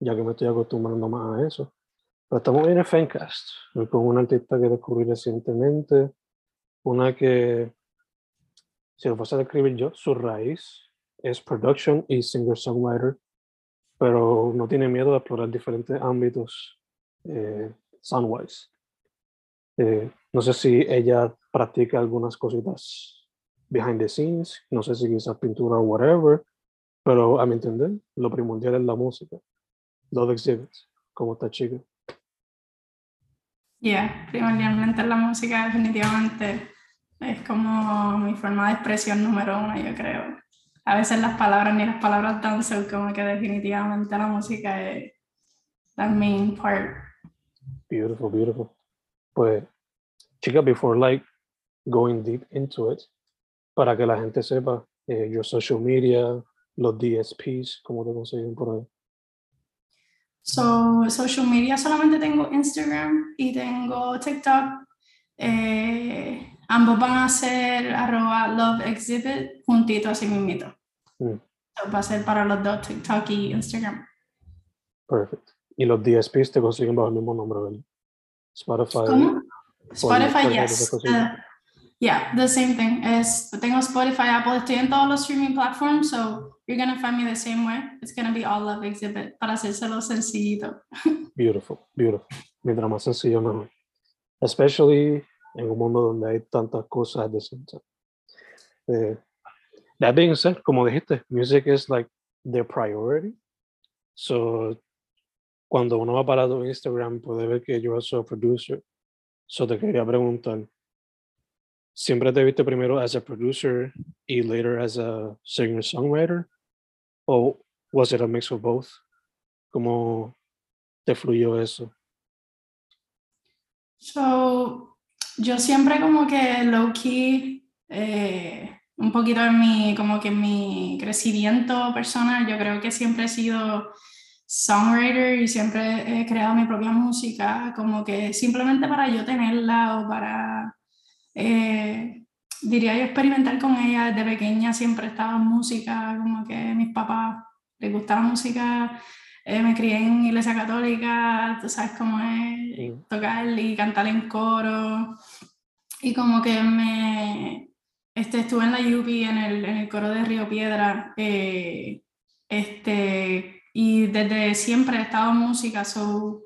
ya que me estoy acostumbrando más a eso. Pero estamos en el Fencast, con una artista que descubrí recientemente, una que, si lo fuese a describir yo, su raíz es production y singer-songwriter, pero no tiene miedo de explorar diferentes ámbitos eh, soundwise. Eh, no sé si ella practica algunas cositas behind the scenes, no sé si quizás pintura o whatever, pero a mi entender, lo primordial es la música. Love Exhibits, como esta chica. Yeah, primordialmente la música definitivamente es como mi forma de expresión número uno, yo creo. A veces las palabras ni las palabras danzan, como que definitivamente la música es la main part. Beautiful, beautiful. Pues, chica, before like going deep into it, para que la gente sepa, eh, your social media, los DSPs, cómo te consiguen por ahí. So, social media solamente tengo Instagram y tengo TikTok. Eh, ambos van a ser arroba love exhibit juntito así mismito. Mm. So, va a ser para los dos, TikTok y Instagram. Perfect. Y los DSPs te consiguen bajo el mismo nombre, ¿verdad? Spotify. ¿Cómo? Spotify, yes. Uh, yeah, the same thing. Es, tengo Spotify, Apple, estoy en todos los streaming platforms, so you're gonna find me the same way. It's gonna be all love exhibit para hacérselo sencillito. Beautiful, beautiful. Mientras más sencillo, mejor. Especially en un mundo donde hay tantas cosas time. Eh, that being said, como dijiste, music is like their priority. So, cuando uno va para tu Instagram, puede ver que yo soy producer. So, te quería preguntar, ¿siempre te viste primero as a producer y later as a singer-songwriter? ¿O was it a mix of both? ¿Cómo te fluyó eso? So, yo siempre como que low key, eh, un poquito en mi, como que en mi crecimiento personal, yo creo que siempre he sido songwriter y siempre he creado mi propia música, como que simplemente para yo tenerla o para, eh, diría yo, experimentar con ella desde pequeña, siempre estaba en música, como que a mis papás les gusta la música, eh, me crié en iglesia católica, tú sabes cómo es Mm. tocar y cantar en coro. Y como que me este, estuve en la UPI en el, en el coro de Río Piedra. eh, este, y desde siempre he estado en música, so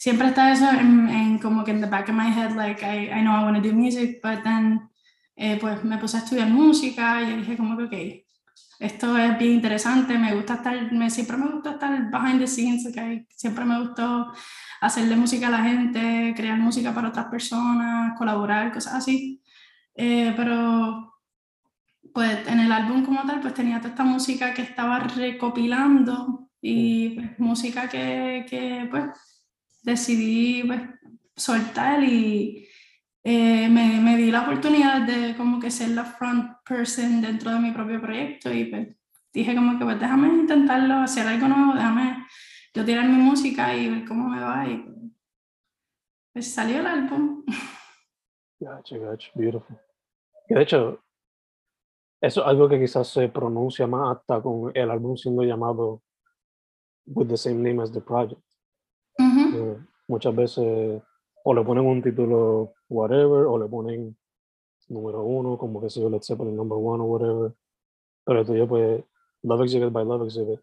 siempre está eso en, en como que en the back of my head, like I, I know I want to do music, but then eh, pues me puse a estudiar música y dije como que, ok, esto es bien interesante, me gusta estar, me, siempre me gusta estar behind the scenes, okay? siempre me gustó hacerle música a la gente, crear música para otras personas, colaborar, cosas así. Eh, pero pues en el álbum como tal pues tenía toda esta música que estaba recopilando y pues, música que, que pues decidí pues soltar y eh, me, me di la oportunidad de como que ser la front person dentro de mi propio proyecto y pues dije como que pues déjame intentarlo, hacer algo nuevo, déjame yo tirar mi música y ver cómo me va y pues salió el álbum. Gotcha, gotcha, beautiful. de hecho, eso es algo que quizás se pronuncia más hasta con el álbum siendo llamado with the same name as the project. Muchas veces o le ponen un título whatever o le ponen número uno, como que se yo, let's el number one o whatever. Pero tuyo, pues, Love Exhibit by Love Exhibit.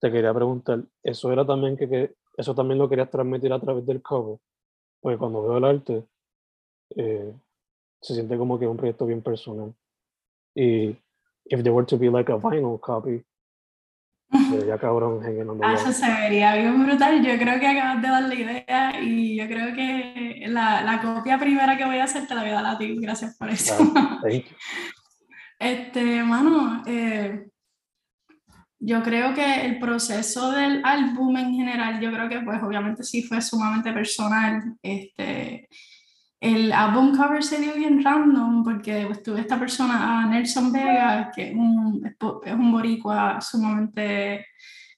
Te quería preguntar, ¿eso era también que, que eso también lo querías transmitir a través del cover? Porque cuando veo el arte, eh, se siente como que es un proyecto bien personal. Y if there were to be like a vinyl copy, ya cabrón ah, Eso se vería bien brutal. Yo creo que acabas de dar la idea y yo creo que la, la copia primera que voy a hacer te la voy a dar a ti. Gracias por eso. este, mano, eh, yo creo que el proceso del álbum en general, yo creo que pues obviamente sí fue sumamente personal. Este, el album cover se dio bien random porque pues, tuve esta persona, Nelson Vega, que es un, es un boricua sumamente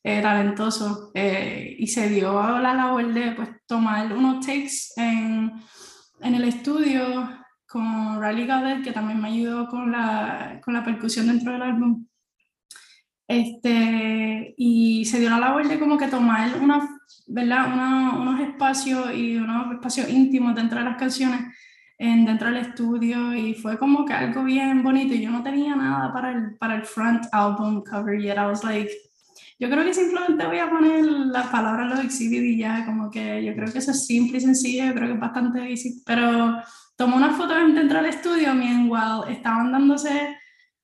eh, talentoso, eh, y se dio a la labor de pues, tomar unos takes en, en el estudio con Riley Goddard, que también me ayudó con la, con la percusión dentro del álbum. Este, y se dio la labor de como que tomar una, ¿verdad? unos espacios y unos espacios íntimos dentro de las canciones en, dentro del estudio y fue como que algo bien bonito y yo no tenía nada para el, para el front album cover yet. I was like, yo creo que simplemente voy a poner las palabras los exhibit y ya, como que yo creo que eso es simple y sencillo, yo creo que es bastante difícil, pero tomó una foto dentro del estudio, mientras estaban dándose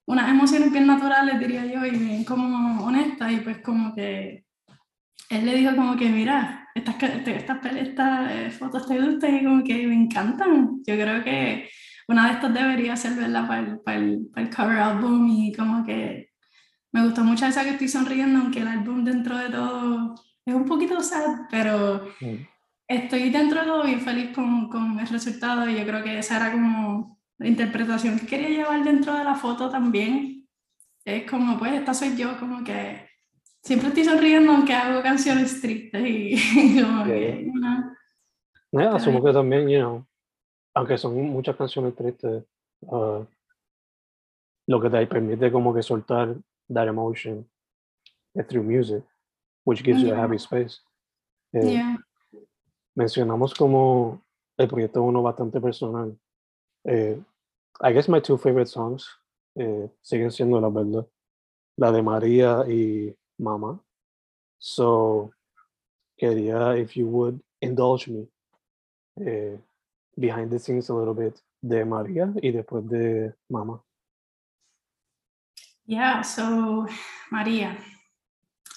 unas emociones bien naturales, diría yo, y como honestas, y pues como que él le dijo como que, mira, estas, estas, estas eh, fotos te gustan y como que me encantan. Yo creo que una de estas debería ser, ¿verdad? Para el, para el, para el cover album y como que me gustó mucho esa que estoy sonriendo, aunque el álbum dentro de todo es un poquito sad, pero estoy dentro de todo bien feliz con, con el resultado y yo creo que esa era como la interpretación que quería llevar dentro de la foto también es como, pues, esta soy yo, como que siempre estoy sonriendo aunque hago canciones tristes y, como que, asumo que también, you know, aunque son muchas canciones tristes, uh, lo que te permite como que soltar that emotion through music, which gives you a happy space. Eh, mencionamos como el proyecto uno bastante personal. Eh, I guess my two favorite songs eh, siguen siendo la verdad, la de María y Mama. So, quería, if you would, indulge me eh, behind the scenes a little bit de María y después de Mama. Yeah, so María.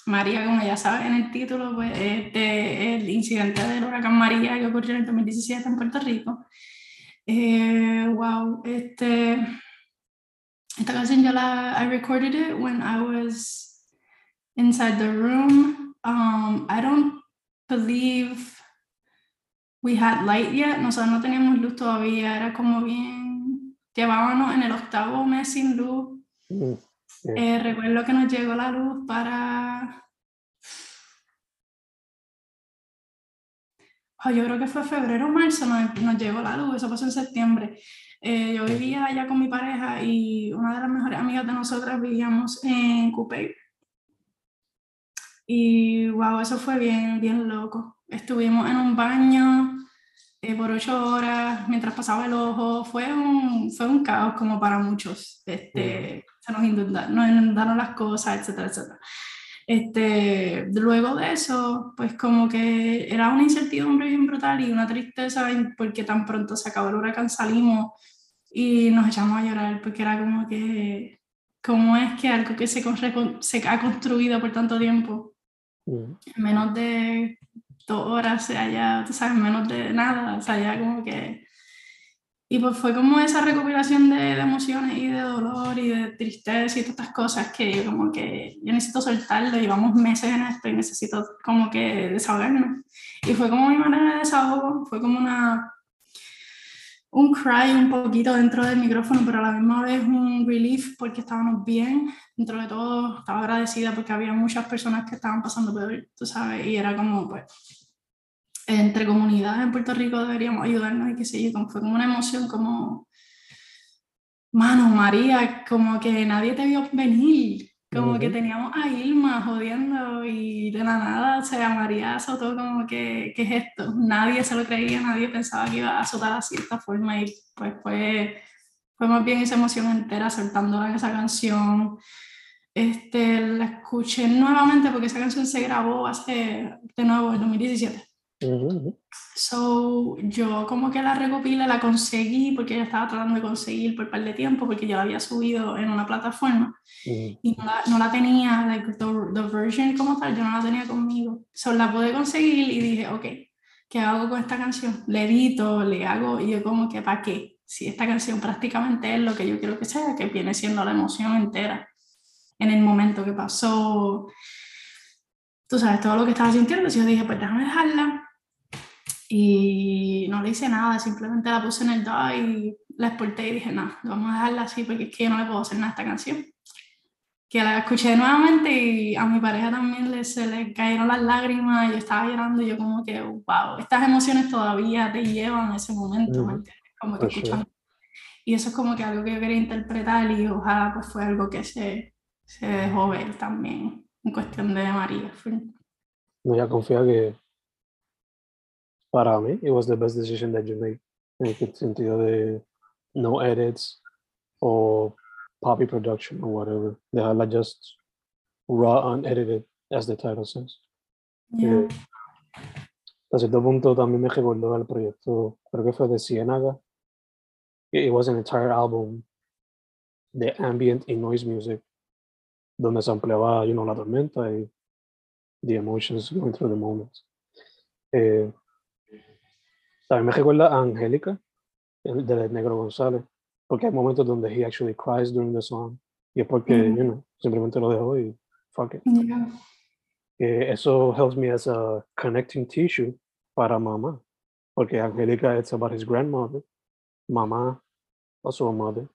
María, como ya sabes en el título, pues, este, el incidente del huracán María que ocurrió en el 2017 en Puerto Rico. Eh, wow, este, esta canción yo la, I recorded it when I was inside the room. Um, I don't believe we had light yet. Nosotros no teníamos luz todavía, era como bien, llevábamos en el octavo mes sin luz. Mm, eh, recuerdo que nos llegó la luz para yo creo que fue febrero o marzo, nos, nos, llegó la luz, eso pasó en septiembre. Eh, yo vivía allá con mi pareja y una de las mejores amigas de nosotras vivíamos en Coupé. Y wow, eso fue bien, bien loco. Estuvimos en un baño eh, por ocho horas mientras pasaba el ojo. Fue un, fue un caos como para muchos. Este, Se nos inundaron, nos inundaron las cosas, etcétera, etcétera. Este, luego de eso, pues como que era una incertidumbre bien brutal y una tristeza porque tan pronto se acabó el huracán salimos y nos echamos a llorar porque era como que, ¿cómo es que algo que se, se ha construido por tanto tiempo, mm. en menos de dos horas se haya, tú sabes, menos de nada, o sea, ya como que y pues fue como esa recopilación de, emociones y de dolor y de tristeza y todas estas cosas que como que yo necesito soltarlo, llevamos meses en esto y necesito como que desahogarme. Y fue como mi manera de desahogo, fue como una, un cry un poquito dentro del micrófono, pero a la misma vez un relief porque estábamos bien, dentro de todo estaba agradecida porque había muchas personas que estaban pasando peor, tú sabes, y era como, pues, entre comunidades en Puerto Rico deberíamos ayudarnos y qué sé yo, fue como una emoción como, mano, María, como que nadie te vio venir, como que teníamos a Irma jodiendo y de la nada, o sea, María azotó como que, ¿qué es esto? Nadie se lo creía, nadie pensaba que iba a azotar así de esta forma y pues fue, fue más bien esa emoción entera soltándola en esa canción. Este, la escuché nuevamente porque esa canción se grabó hace, de nuevo, en 2017. So, yo como que la recopilé, la conseguí porque ella estaba tratando de conseguir por un par de tiempo porque yo la había subido en una plataforma y no la, no la tenía, like, the, the, version como tal, yo no la tenía conmigo. So, la pude conseguir y dije, ok, ¿qué hago con esta canción? Le edito, le hago y yo como que, ¿para qué? Si esta canción prácticamente es lo que yo quiero que sea, que viene siendo la emoción entera en el momento que pasó, tú sabes, todo lo que estaba sintiendo, yo dije, pues déjame dejarla y no le hice nada, simplemente la puse en el DAW y la exporté y dije, no, vamos a dejarla así porque es que yo no le puedo hacer nada a esta canción. Que la escuché nuevamente y a mi pareja también le, se le cayeron las lágrimas, yo estaba llorando y yo como que, wow, estas emociones todavía te llevan a ese momento, Como que escuchando. Y eso es como que algo que yo quería interpretar y ojalá pues fue algo que se, se dejó ver también en cuestión de María. No, ya confía que para mí, it was the best decision that you made. En el sentido de no edits o poppy production or whatever. Dejarla just raw, unedited, as the title says. Yeah. Eh, a cierto punto también me recordó el proyecto, creo que fue de Ciénaga. It was an entire album de ambient y noise music, donde se ampliaba, you know, la tormenta y the emotions going through the moments. Eh, también me recuerda a Angélica, de Negro González, porque hay momentos donde he actually cries during the song, y es porque, Mm. you know, simplemente lo dejo y fuck it. Yeah. Eh, eso helps me as a connecting tissue para mamá, porque Angélica it's about his grandmother, mamá, also a mother.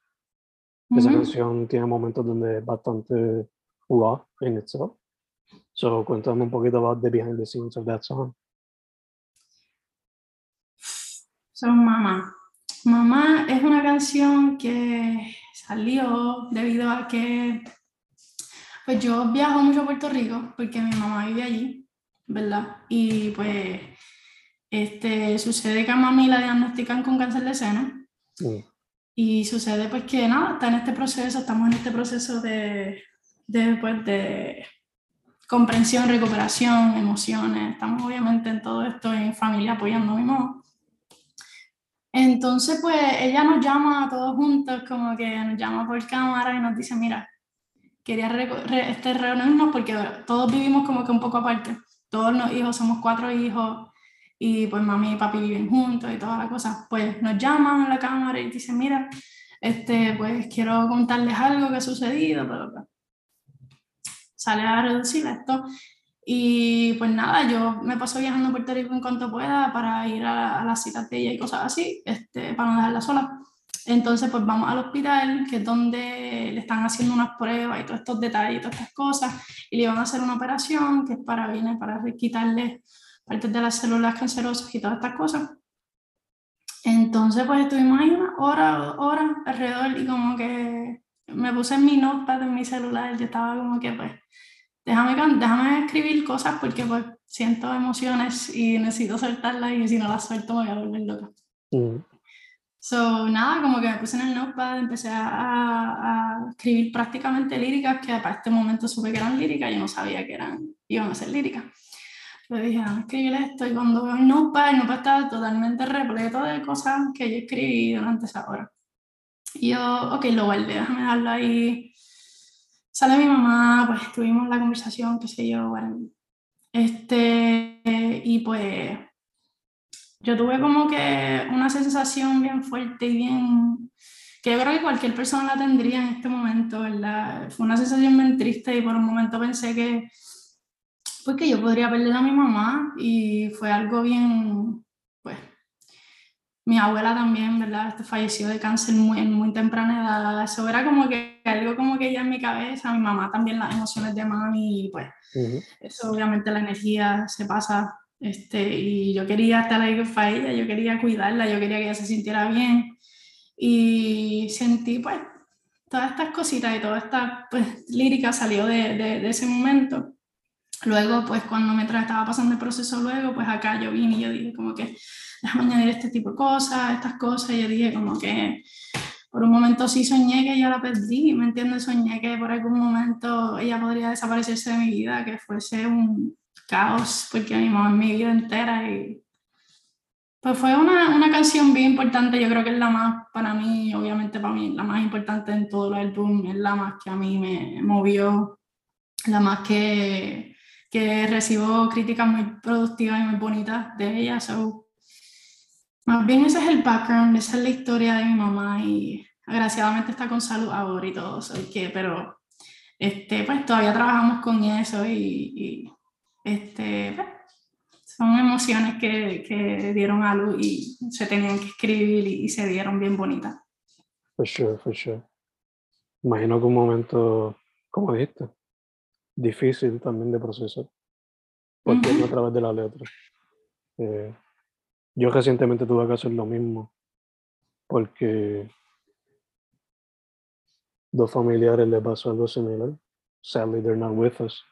Esa Ujú. canción tiene momentos donde es bastante raw in itself. So, cuéntame un poquito about the behind the scenes of that song. Son Mamá. Mamá es una canción que salió debido a que pues yo viajo mucho a Puerto Rico porque mi mamá vive allí, ¿verdad? Y pues este, sucede que a mami la diagnostican con cáncer de seno Mm, y sucede pues que nada, está en este proceso, estamos en este proceso de, de, pues, de comprensión, recuperación, emociones, estamos obviamente en todo esto en familia apoyando a mi mamá. Entonces, pues ella nos llama a todos juntos, como que nos llama por cámara y nos dice, mira, quería reco- re- este, reunirnos porque todos vivimos como que un poco aparte. Todos los hijos, somos cuatro hijos y pues mami y papi viven juntos y todas las cosas. Pues nos llaman a la cámara y dicen, mira, este, pues quiero contarles algo que ha sucedido, bla. Sale a reducir esto. Y pues nada, yo me paso viajando a Puerto Rico en cuanto pueda para ir a, a las citas de ella y cosas así, este, para no dejarla sola. Entonces, pues vamos al hospital, que es donde le están haciendo unas pruebas y todos estos detalles y todas estas cosas, y le van a hacer una operación que es para, viene para quitarle partes de las células cancerosas y todas estas cosas. Entonces, pues estuvimos ahí una hora, hora alrededor y como que me puse en mi notepad en mi celular, yo estaba como que pues, déjame, déjame escribir cosas porque pues siento emociones y necesito soltarlas y si no las suelto me voy a volver loca. mm, So, nada, como que me puse en el notepad, empecé a, a- escribir prácticamente líricas que para este momento supe que eran líricas, yo no sabía que eran, iban a ser líricas. Yo dije, vamos a escribir esto y cuando veo el notepad, el notepad estaba totalmente repleto de cosas que yo escribí durante esa hora. Y yo, ok, lo guardé, déjame dejarlo ahí. Sale mi mamá, pues tuvimos la conversación, qué sé yo, bueno. Este, y pues yo tuve como que una sensación bien fuerte y bien, que yo creo que cualquier persona la tendría en este momento, ¿verdad? Fue una sensación bien triste y por un momento pensé que, pues que yo podría perder a mi mamá y fue algo bien, mi abuela también, ¿verdad? Este, falleció de cáncer muy, en muy temprana edad. Eso era como que algo como que ya en mi cabeza, mi mamá también, las emociones de mami, y pues eso obviamente la energía se pasa. Este, y yo quería estar ahí con ella, yo quería cuidarla, yo quería que ella se sintiera bien. Y sentí pues todas estas cositas y toda esta pues, lírica salió de, de, de ese momento. Luego, pues cuando mientras estaba pasando el proceso luego, pues acá yo vine y yo dije como que déjame añadir este tipo de cosas, estas cosas, y yo dije como que por un momento sí soñé que yo la perdí, ¿me entiendes? Soñé que por algún momento ella podría desaparecerse de mi vida, que fuese un caos, porque es mi vida entera y pues fue una, una, canción bien importante, yo creo que es la más, para mí, obviamente para mí, la más importante en todo el álbum, es la más que a mí me movió, la más que, que recibo críticas muy productivas y muy bonitas de ella, so, más bien ese es el background, esa es la historia de mi mamá y agraciadamente está con salud ahora y todo, so, que, pero este, pues todavía trabajamos con eso y, y este, pues, son emociones que, que, dieron a luz y se tenían que escribir y, y, se dieron bien bonitas. For sure, for sure. Imagino que un momento, como dijiste, difícil también de procesar, porque uh -huh. a través de la letra. Eh, yo recientemente tuve que hacer lo mismo, porque dos familiares les pasó algo similar. Sadly, they're not with us.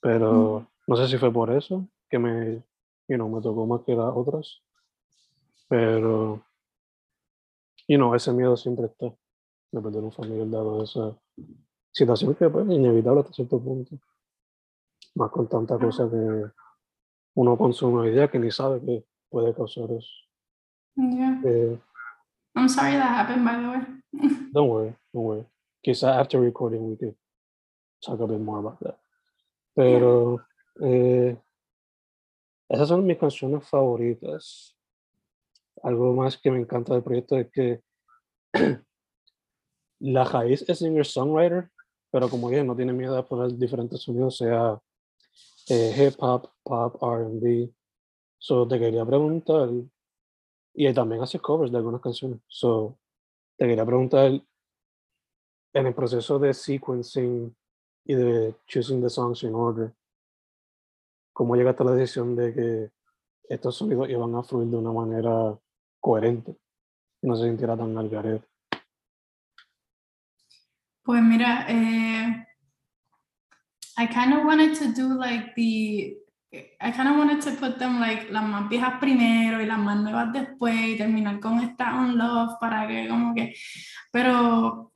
Pero -huh. no sé si fue por eso que me, you know, me tocó más que las otras. Pero, you know, ese miedo siempre está de perder un familiar dado esa situación que pues, es inevitable hasta cierto punto. Más con tanta cosa que uno consume hoy día que ni sabe que puede causar eso. Yeah. Eh, I'm sorry that happened, by the way. don't worry, don't worry. Quizá after recording we could talk a bit more about that. Pero yeah. eh, esas son mis canciones favoritas. Algo más que me encanta del proyecto es que la raíz es singer-songwriter, pero como bien no tiene miedo a poner diferentes sonidos, sea eh, hip hop, pop, RB. So te quería preguntar, y también hace covers de algunas canciones. So te quería preguntar, en el proceso de sequencing y de choosing the songs in order, ¿cómo llegaste a la decisión de que estos sonidos iban a fluir de una manera coherente? No se sintiera tan al. Pues mira, eh, I kind of wanted to do like the, I kind of wanted to put them like las más viejas primero y las más nuevas después y terminar con esta On Love para que como que, pero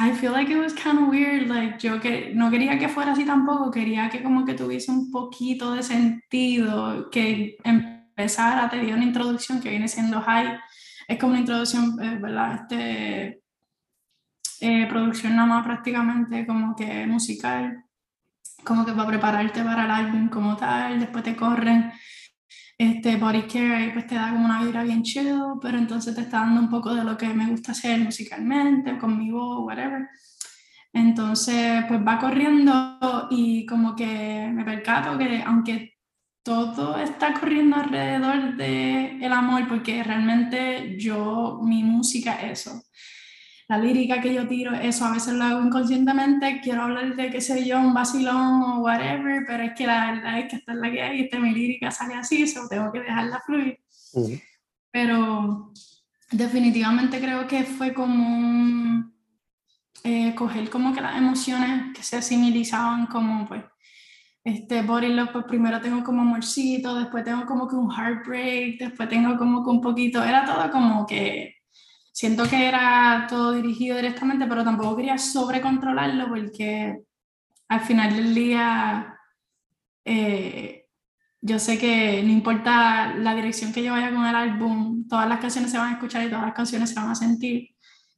I feel like it was kind of weird, like yo que no quería que fuera así tampoco, quería que como que tuviese un poquito de sentido, que empezara, te dio una introducción que viene siendo high, es como una introducción, eh, ¿verdad? Este, eh, producción nada más prácticamente como que musical, como que para prepararte para el álbum como tal, después te corren este body care pues te da como una vibra bien chill, pero entonces te está dando un poco de lo que me gusta hacer musicalmente, con mi voz, whatever. Entonces, pues va corriendo y como que me percato que aunque todo está corriendo alrededor del el amor, porque realmente yo, mi música es eso la lírica que yo tiro, eso a veces lo hago inconscientemente, quiero hablar de, qué sé yo, un vacilón o whatever, pero es que la verdad es que esta es la que hay, esta mi lírica sale así, eso tengo que dejarla fluir. Uh -huh. Pero definitivamente creo que fue como eh, coger como que las emociones que se asimilizaban como pues este body love, pues primero tengo como amorcito, después tengo como que un heartbreak, después tengo como que un poquito, era todo como que siento que era todo dirigido directamente, pero tampoco quería sobrecontrolarlo porque al final del día eh, yo sé que no importa la dirección que yo vaya con el álbum, todas las canciones se van a escuchar y todas las canciones se van a sentir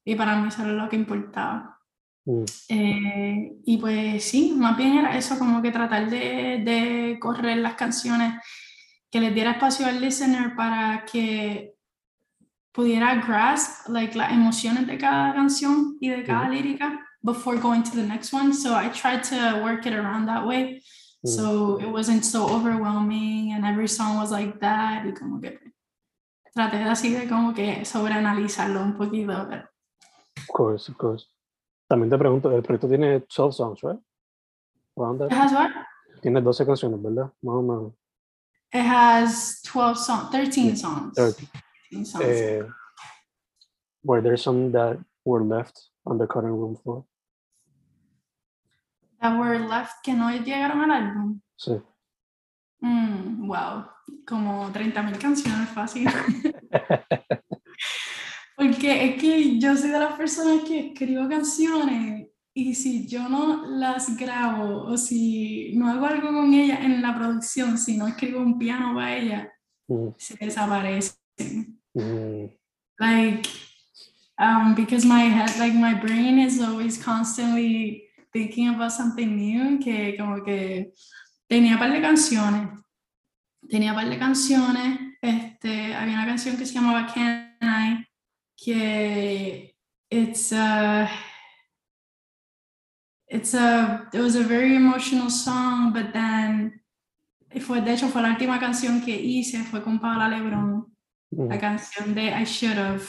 y para mí eso era lo que importaba. Mm. Eh, y pues sí, más bien era eso, como que tratar de, de correr las canciones, que les diera espacio al listener para que pudiera grasp like las emociones de cada canción y de cada mm. lírica before going to the next one. So I tried to work it around that way. Mm. So it wasn't so overwhelming and every song was like that. Y como que traté de así de como que sobreanalizarlo un poquito. Pero... Of course, of course. También te pregunto, el proyecto tiene 12 songs, right? It has what? Tiene 12 canciones, ¿verdad? Más o menos. It has 12 songs, 13 songs. 30. 13 songs. Eh, were there some that were left on the cutting room floor? That were left que no llegaron al álbum. Sí. Mm, wow, como 30.000 canciones fácil. Porque es que yo soy de las personas que escribo canciones y si yo no las grabo o si no hago algo con ellas en la producción, si no escribo un piano para ellas, Mm, se desaparecen. Mm, Like, um, because my head, like my brain is always constantly thinking about something new, que como que tenía par de canciones, tenía par de canciones, este, había una canción que se llamaba Can I, que it's a, it's a, it was a very emotional song, but then, fue, de hecho fue la última canción que hice, fue con Paola Lebron, la mm, canción de I Should Have.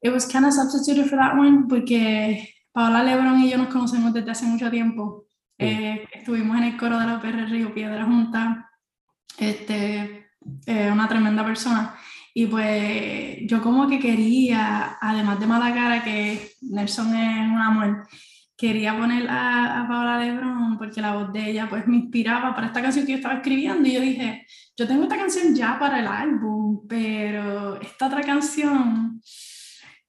It was kind of substituted for that one porque Paola Lebron y yo nos conocemos desde hace mucho tiempo. Sí. Eh, estuvimos en el coro de la UPR Río Piedra juntas. Este, eh, una tremenda persona. Y pues yo como que quería, además de mala cara, que Nelson es un amor, quería poner a, a Paola Lebron porque la voz de ella pues me inspiraba para esta canción que yo estaba escribiendo y yo dije, yo tengo esta canción ya para el álbum, pero esta otra canción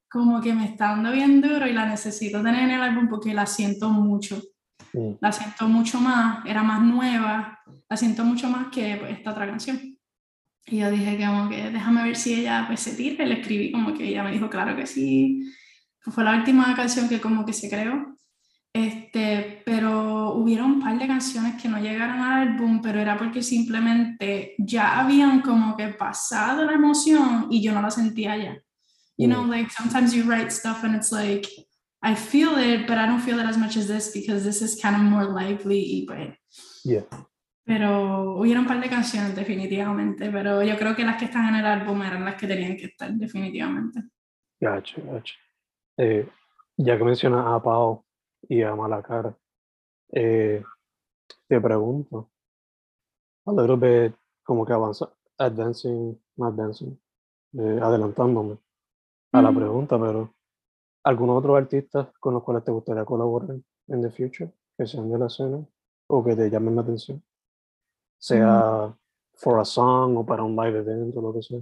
como que me está dando bien duro y la necesito tener en el álbum porque la siento mucho, mm. la siento mucho más, era más nueva, la siento mucho más que pues, esta otra canción. Y yo dije que como que déjame ver si ella pues se tira y le escribí como que ella me dijo claro que sí. Fue la última canción que como que se creó. Este, pero hubieron un par de canciones que no llegaron al álbum, pero era porque simplemente ya habían como que pasado la emoción y yo no la sentía ya. You know, like sometimes you write stuff and it's like, I feel it, but I don't feel it as much as this because this is kind of more lively. Y pues, Yeah. pero hubieron un par de canciones definitivamente, pero yo creo que las que están en el álbum eran las que tenían que estar definitivamente. Gotcha, gotcha. Eh, ya que mencionas a Pau y a Malacara, eh, te pregunto, a little bit como que avanza, advancing, no advancing, eh, adelantándome a la Ujú. pregunta, pero ¿algunos otros artistas con los cuales te gustaría colaborar en the future, que sean de la escena o que te llamen la atención? Sea for a song o para un live event o lo que sea.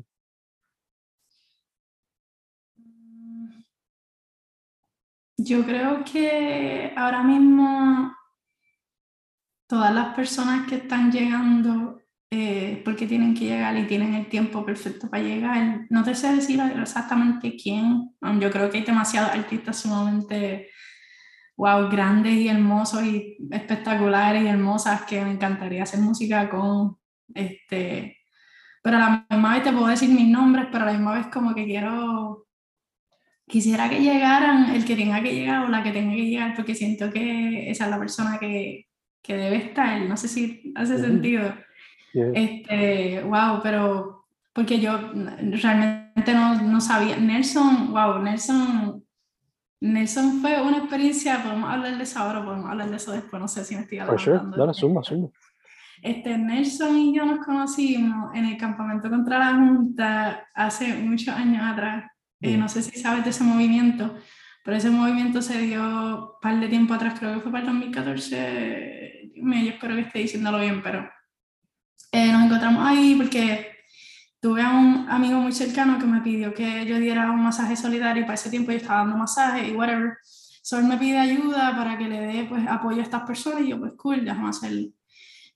Yo creo que ahora mismo todas las personas que están llegando, eh, porque tienen que llegar y tienen el tiempo perfecto para llegar, no te sé decir exactamente quién. Um, yo creo que hay demasiados artistas sumamente, wow, grandes y hermosos y espectaculares y hermosas que me encantaría hacer música con. Este, pero a la misma vez te puedo decir mis nombres, pero a la misma vez como que quiero quisiera que llegaran el que tenga que llegar o la que tenga que llegar, porque siento que esa es la persona que, que debe estar. No sé si hace sentido. Yeah. Este, wow, pero porque yo realmente no, no sabía. Nelson, wow, Nelson, Nelson fue una experiencia, podemos hablar de eso ahora, o podemos hablar de eso después, no sé si me estoy For sure, dale, zumba, zumba. Este, Nelson y yo nos conocimos en el campamento contra la Junta hace muchos años atrás. Eh, Mm. no sé si sabes de ese movimiento, pero ese movimiento se dio un par de tiempo atrás, creo que fue para el 2014. Dios mío, Yo espero que esté diciéndolo bien, pero eh, nos encontramos ahí porque tuve a un amigo muy cercano que me pidió que yo diera un masaje solidario y para ese tiempo yo estaba dando masaje y whatever. So él me pide ayuda para que le dé pues, apoyo a estas personas y yo pues cool, déjame hacerlo.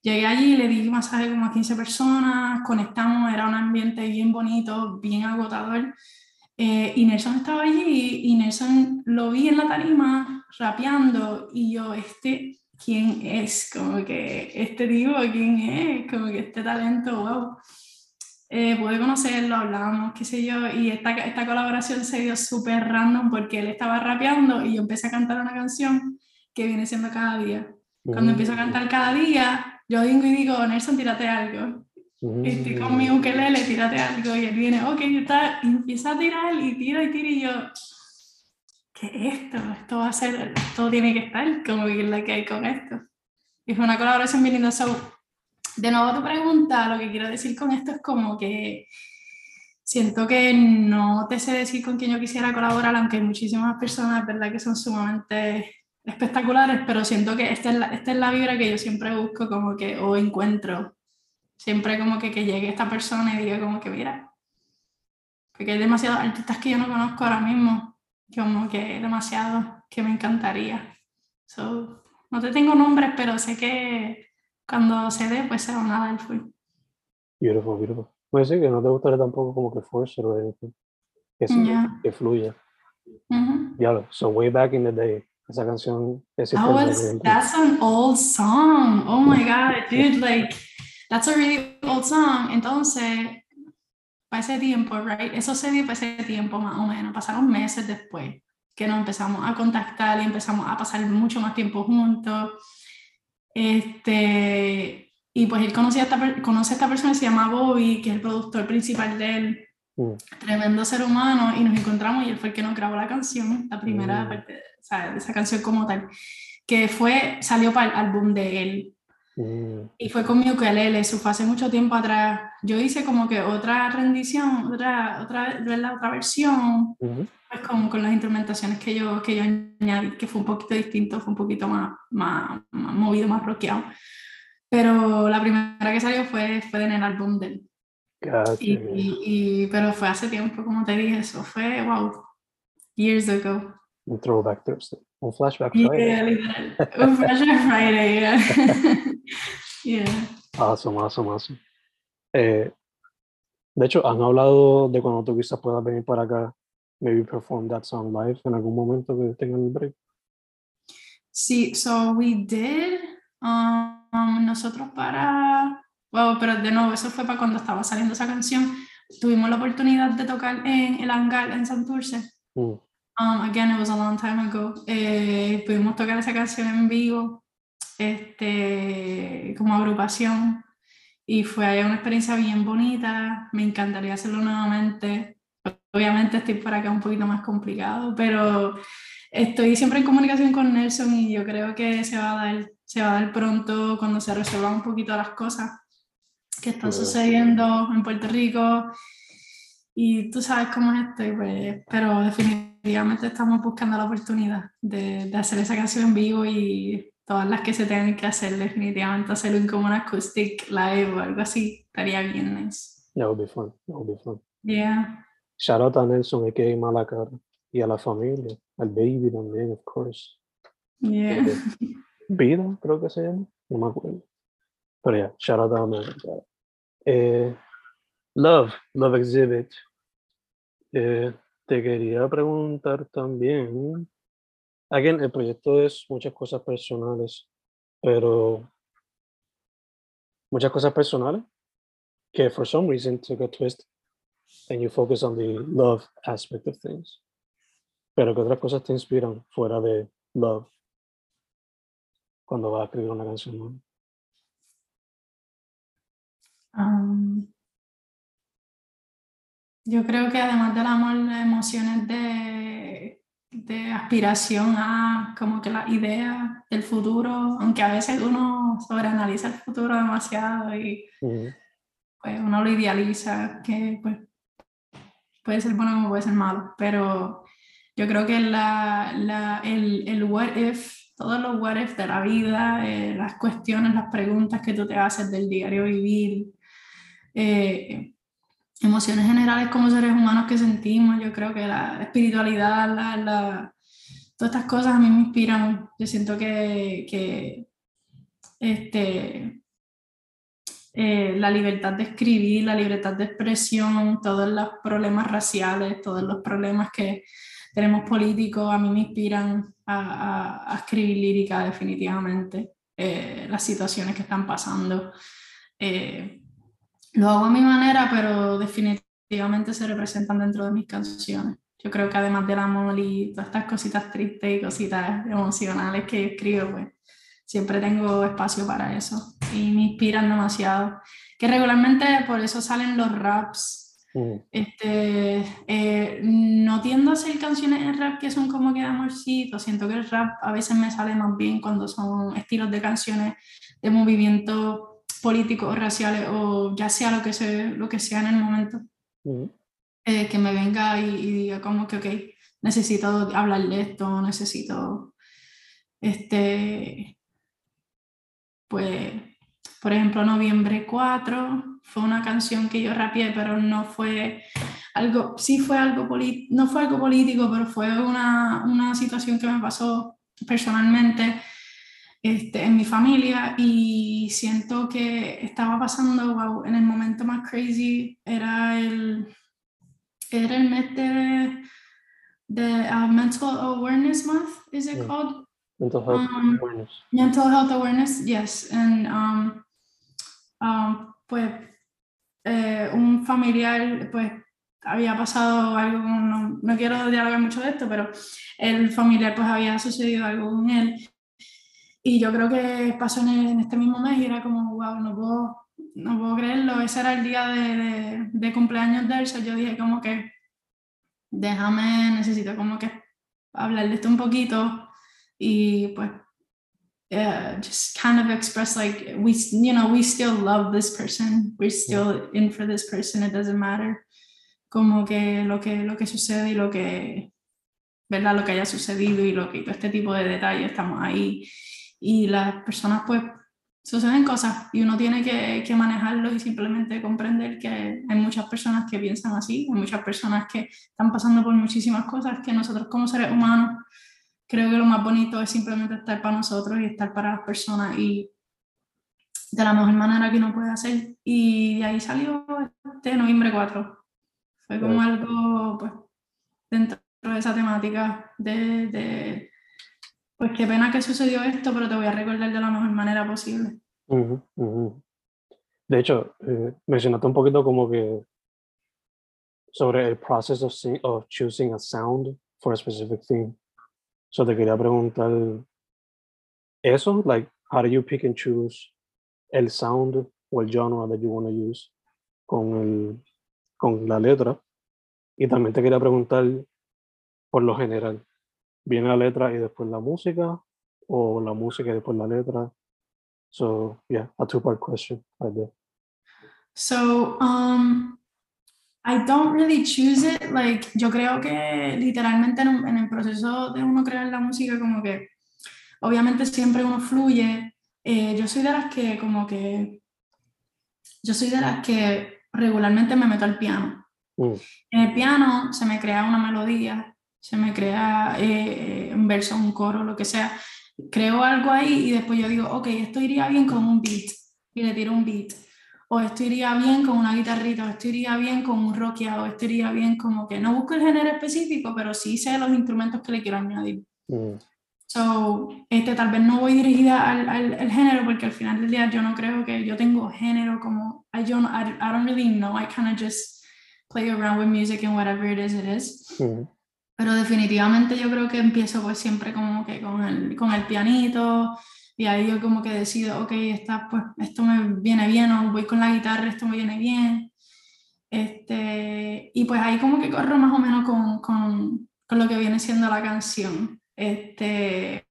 Llegué allí, le di masaje como a 15 personas, conectamos, era un ambiente bien bonito, bien agotador. Eh, y Nelson estaba allí y Nelson lo vi en la tarima rapeando y yo, este, ¿quién es? Como que este tipo, ¿quién es? Como que este talento, wow. Eh, pude conocerlo, hablábamos, qué sé yo, y esta, esta colaboración se dio súper random porque él estaba rapeando y yo empecé a cantar una canción que viene siendo cada día. Cuando Mm, empiezo a cantar cada día, yo vengo y digo, Nelson, tírate algo. Estoy con mi Mm, ukelele, tírate algo. Y él viene, ok, está, y empieza a tirar y tira y tira. Y yo, ¿qué es esto? Esto va a ser, esto tiene que estar, como que la que hay con esto. Y fue una colaboración bien linda. So, de nuevo tu pregunta, lo que quiero decir con esto es como que siento que no te sé decir con quién yo quisiera colaborar, aunque hay muchísimas personas, ¿verdad?, que son sumamente espectaculares, pero siento que esta es la, esta es la vibra que yo siempre busco como que, o encuentro, siempre como que, que llegue esta persona y diga como que, mira, porque hay demasiados artistas que yo no conozco ahora mismo, como que demasiado, que me encantaría. So, no te tengo nombres, pero sé que cuando se dé, pues se van a dar full. Beautiful, beautiful. Puede ser que no te gustaría tampoco como que force o anything. Que, se- Yeah. que fluya. Ujú. Ya lo, so way back in the day, esa canción, ese That was that's an old song. Oh my god, dude, like that's a really old song. Entonces, para ese tiempo, right? Eso se dio para ese tiempo más o menos. Pasaron meses después que nos empezamos a contactar y empezamos a pasar mucho más tiempo juntos. Este, y pues él conocía a esta, conoce a esta persona que se llama Bobby, que es el productor principal de él. Mm. Tremendo ser humano, y nos encontramos y él fue el que nos grabó la canción, la primera Mm. parte, o sea, de esa canción como tal, que fue, salió para el álbum de él. Mm, Y fue con mi ukelele, eso fue hace mucho tiempo atrás. Yo hice como que otra rendición, otra, otra, ¿verdad? otra versión, ujú. pues con, con las instrumentaciones que yo, que yo añadí, que fue un poquito distinto, fue un poquito más, más, más movido, más rockeado. Pero la primera que salió fue, fue en el álbum de él. Y, y- y- pero fue hace tiempo, como te dije, eso fue, wow, years ago. Un throwback Thursday. Un flashback Friday. Yeah, Flashback Friday, yeah. yeah. Awesome, awesome, awesome. Eh, de hecho, han hablado de cuando tú quizás puedas venir para acá, maybe perform that song live en algún momento que tengan el break. Sí, so we did. um, nosotros para. Wow, pero de nuevo, eso fue para cuando estaba saliendo esa canción. Tuvimos la oportunidad de tocar en el hangar en Santurce. Mm, Um, again, it was a long time ago. Eh, pudimos tocar esa canción en vivo, este, como agrupación, y fue una experiencia bien bonita. Me encantaría hacerlo nuevamente. Obviamente estoy por acá un poquito más complicado, pero estoy siempre en comunicación con Nelson y yo creo que se va a dar, se va a dar pronto cuando se resuelvan un poquito las cosas que están sucediendo en Puerto Rico. Y tú sabes cómo es esto, pues, pero definitivamente estamos buscando la oportunidad de, de hacer esa canción en vivo y todas las que se tengan que hacer, definitivamente hacerlo en como una acoustic live o algo así, estaría bien nice. That would be fun. That would be fun. Yeah. Shout out a Nelson, a.k.a. Malacara, y a la familia, al baby también, of course. Yeah. Vida, creo que se llama, no me acuerdo. Pero ya, shout out a Malacara. Eh, Love, Love Exhibit. Eh, te quería preguntar también. Again, el proyecto es muchas cosas personales, pero muchas cosas personales que for some reason took a twist and you focus on the love aspect of things. Pero que otras cosas te inspiran fuera de love cuando vas a escribir una canción. Um, yo creo que además del amor, las emociones de, de aspiración a como que la idea del futuro, aunque a veces uno sobreanaliza el futuro demasiado y pues uno lo idealiza, que pues puede ser bueno como puede ser malo, pero yo creo que la, la- el, el what if, todos los what if de la vida, eh, las cuestiones, las preguntas que tú te haces del diario vivir, eh, emociones generales como seres humanos que sentimos, yo creo que la espiritualidad, la, la- todas estas cosas a mí me inspiran, yo siento que, que este, eh, la libertad de escribir, la libertad de expresión, todos los problemas raciales, todos los problemas que tenemos políticos, a mí me inspiran a, a- a escribir lírica definitivamente, eh, las situaciones que están pasando. Eh, lo hago a mi manera, pero definitivamente se representan dentro de mis canciones. Yo creo que además del amor y todas estas cositas tristes y cositas emocionales que escribo, pues siempre tengo espacio para eso y me inspiran demasiado. que regularmente por eso salen los raps. Mm, Este, eh, no tiendo a hacer canciones en rap que son como que de amorcito, siento que el rap a veces me sale más bien cuando son estilos de canciones de movimientos políticos raciales o ya sea lo que sea, lo que sea en el momento, mm, eh, que me venga y, y diga como que, ok, necesito hablar de esto, necesito, este, pues, por ejemplo, Noviembre 4 fue una canción que yo rapeé, pero no fue algo, sí fue algo, poli- no fue algo político, pero fue una, una situación que me pasó personalmente este, en mi familia y siento que estaba pasando, wow, en el momento más crazy, era el, era el mes de, de uh, Mental Awareness Month, is it Yeah. called? Mental health Um, awareness. Mental health awareness, yes. And um, um, pues eh, un familiar, pues había pasado algo, no, no quiero dialogar mucho de esto, pero el familiar, pues había sucedido algo con él. Y yo creo que pasó en, el- en este mismo mes y era como, wow, no puedo, no puedo creerlo. Ese era el día de, de, de cumpleaños de él, so yo dije como que, déjame, necesito como que hablar de esto un poquito y pues uh, just kind of express like we you know we still love this person we're still in for this person it doesn't matter como que lo que lo que sucede y lo que verdad lo que haya sucedido y lo que todo este tipo de detalles estamos ahí y las personas pues suceden cosas y uno tiene que, que manejarlo y simplemente comprender que hay muchas personas que piensan así, hay muchas personas que están pasando por muchísimas cosas que nosotros como seres humanos creo que lo más bonito es simplemente estar para nosotros y estar para las personas y de la mejor manera que uno puede hacer. Y de ahí salió este noviembre 4. Fue como algo, pues, dentro de esa temática de, de, pues qué pena que sucedió esto, pero te voy a recordar de la mejor manera posible. Ujú, ujú. De hecho, eh, mencionaste un poquito como que sobre el process of, of choosing a sound for a specific theme. So te quería preguntar eso, like, how do you pick and choose el sound o el genre that you want to use con, el, con la letra? Y también te quería preguntar, por lo general, ¿viene la letra y después la música? ¿O la música y después la letra? So, yeah, a two-part question right there. So, um, I don't really choose it. Like, yo creo que literalmente en, un- en el proceso de uno crear la música, como que obviamente siempre uno fluye. Eh, yo soy de las que, como que, yo soy de las que regularmente me meto al piano. Mm, En el piano se me crea una melodía, se me crea eh, un verso, un coro, lo que sea. Creo algo ahí y después yo digo, ok, esto iría bien con un beat y le tiro un beat. O esto iría bien con una guitarrita, o esto iría bien con un rockeado, o esto iría bien como que no busco el género específico, pero sí sé los instrumentos que le quiero añadir. mm, So, este, tal vez no voy dirigida al, al, al género porque al final del día yo no creo que yo tengo género como, I don't, I, I don't really know, I kind of just play around with music and whatever it is, it is. mm, Pero definitivamente yo creo que empiezo pues siempre como que con el, con el pianito y ahí yo como que decido, ok, esta, pues, esto me viene bien o voy con la guitarra, esto me viene bien. Este, y pues ahí como que corro más o menos con, con, con lo que viene siendo la canción. Este,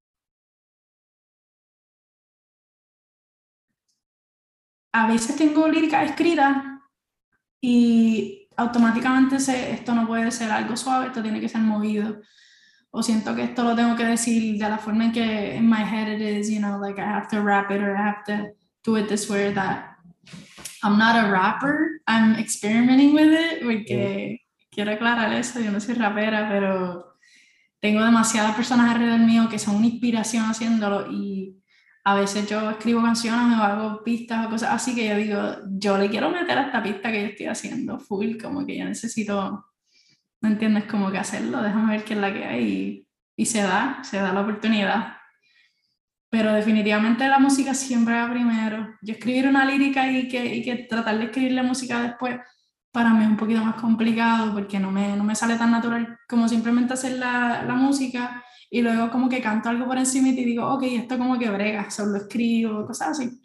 a veces tengo lírica escrita y automáticamente sé, esto no puede ser algo suave, esto tiene que ser movido. O siento que esto lo tengo que decir de la forma en que in my head it is, you know, like I have to rap it or I have to do it this way or that. I'm not a rapper, I'm experimenting with it, porque quiero aclarar eso, yo no soy rapera, pero tengo demasiadas personas alrededor mío que son una inspiración haciéndolo y a veces yo escribo canciones o hago pistas o cosas así que yo digo, yo le quiero meter a esta pista que yo estoy haciendo full, como que yo necesito, ¿no entiendes? Como que hacerlo, déjame ver qué es la que hay y, y se da, se da la oportunidad. Pero definitivamente la música siempre va primero. Yo escribir una lírica y que, y que tratar de escribir la música después, para mí es un poquito más complicado porque no me, no me sale tan natural como simplemente hacer la, la música y luego como que canto algo por encima y te digo, ok, esto como que brega, solo escribo, cosas así.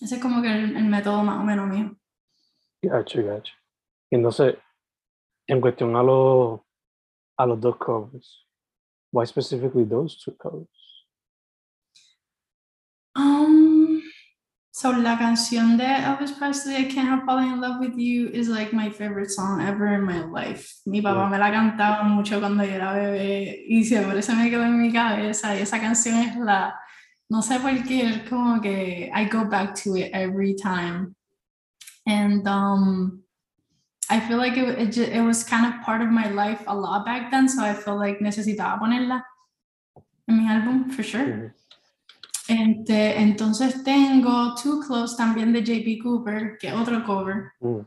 Ese es como que el, el método más o menos mío. Gacho, gacho. Y entonces, en cuestión a los a los dos covers, why specifically those two covers? Um, so la canción de Elvis Presley, I Can't Help Falling in Love with You, is like my favorite song ever in my life. Mi papá me la cantaba mucho cuando yo era bebé y siempre se me quedó en mi cabeza. Y esa canción es la, no sé por qué, es como que I go back to it every time. And um, I feel like it, it, it was kind of part of my life a lot back then, so I feel like necesitaba ponerla en mi álbum, for sure. Este, entonces tengo Too Close también de JP Cooper, que es otro cover. Mm,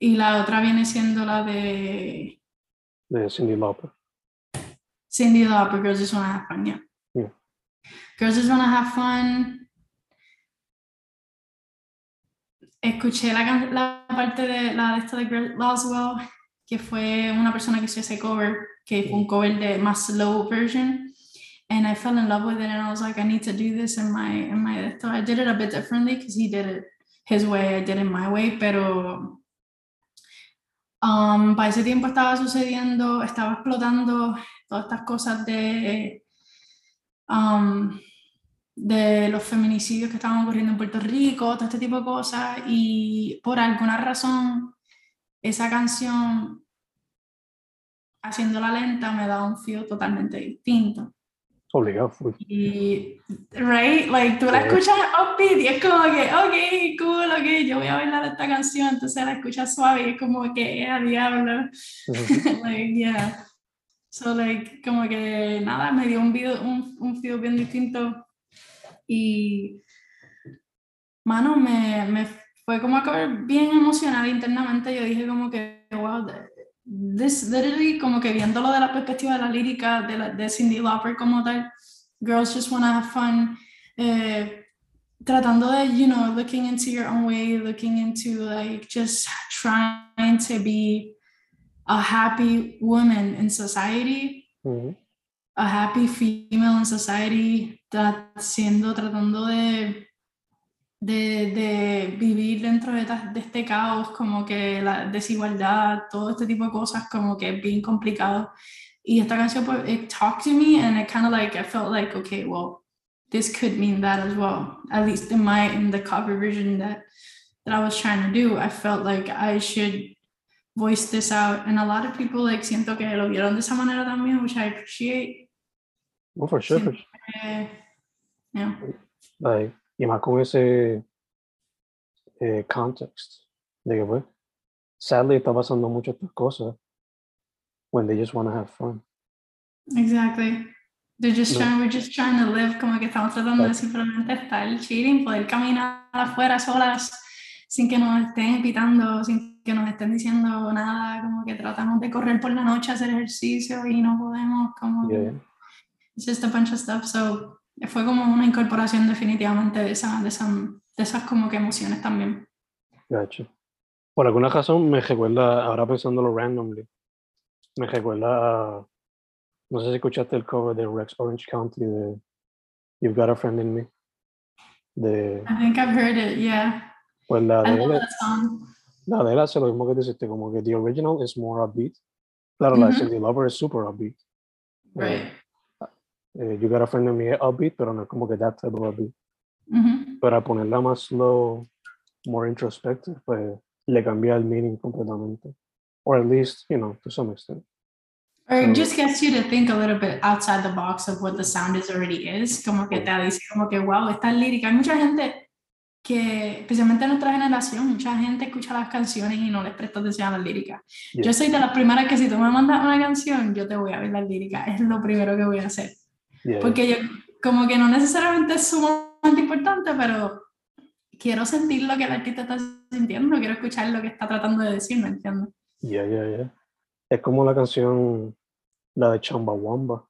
Y la otra viene siendo la de De Cindy Lauper. Cindy Lauper, Girls Just Wanna Have Fun, yeah. Yeah. Girls Just Wanna Have Fun. Escuché la, parte de la de esta de Greg Laswell, que fue una persona que hizo ese cover, que fue un cover de más slow version. And I fell in love with it and I was like, I need to do this in my, in my, so I did it a bit differently because he did it his way, I did it my way, pero um, para ese tiempo estaba sucediendo, estaba explotando todas estas cosas de, um, de los feminicidios que estaban ocurriendo en Puerto Rico, todo este tipo de cosas, y por alguna razón esa canción, haciéndola lenta, me da un feel totalmente distinto. Obligado, full. Y, right, like tú la escuchas upbeat y es como que, ok, cool, ok, yo voy a bailar esta canción, entonces la escuchas suave y es como que, eh, a diablo. Ujú. like, yeah. So, like, como que nada, me dio un, video, un, un feel bien distinto. Y, mano, me, me fue como que bien emocionada internamente. Yo dije, como que, wow, this literally, como que viéndolo de la perspectiva de la lírica de, la, de Cindy Lauper como tal, Girls Just Wanna Have Fun. eh, tratando de, you know, looking into your own way, looking into like just trying to be a happy woman in society, Ujú. a happy female in society, siendo, tratando de, de, de vivir dentro de, de este caos, como que la desigualdad, todo este tipo de cosas, como que es bien complicado. Y esta canción, pues, it talked to me and it kind of like, I felt like, okay, well, this could mean that as well. At least in my, in the cover version that, that I was trying to do, I felt like I should voice this out. And a lot of people, like, siento que lo vieron de esa manera también, which I appreciate. For sure, Sí. for sure. Yeah. Like, y más con ese eh, context de que pues sadly está pasando muchas estas cosas when they just want to have fun. Exactly. They're just No. trying, we're just trying to live, como que estamos tratando de simplemente estar chilling, poder caminar afuera solas sin que nos estén pitando, sin que nos estén diciendo nada, como que tratamos de correr por la noche, hacer ejercicio y no podemos, como Yeah. it's just a bunch of stuff. So fue como una incorporación definitivamente de, esa, de, esa, de esas como que emociones también. Gotcha. Por alguna razón me recuerda, ahora pensándolo randomly, me recuerda a, no sé si escuchaste el cover de Rex Orange County de You've Got a Friend in Me. De, I think I've heard it, yeah. pues la I de, love that song. la de él hace lo mismo que dijiste, como que the original is more upbeat. Claro, la de. Cindy Lauper es super upbeat. Right. Eh, you Got a Friend Me es upbeat, pero no es como que that type of upbeat. Mhm. Para ponerla más slow, more introspective, pues le cambia el meaning completamente. Or at least, you know, to some extent. Or it just gets you to think a little bit outside the box of what the sound is already is. Como que te dice como que, wow, esta lírica. Hay mucha gente que, especialmente en nuestra generación, mucha gente escucha las canciones y no les presta atención a las líricas. Yo Yeah. soy de las primeras que si tú me mandas una canción, yo te voy a ver las líricas. Es lo primero que voy a hacer. Yeah, Porque yo, como que no necesariamente es sumamente importante, pero quiero sentir lo que el artista está sintiendo, quiero escuchar lo que está tratando de decir, ¿me entiendes? yeah, yeah, yeah. Es como la canción, la de Chambawamba,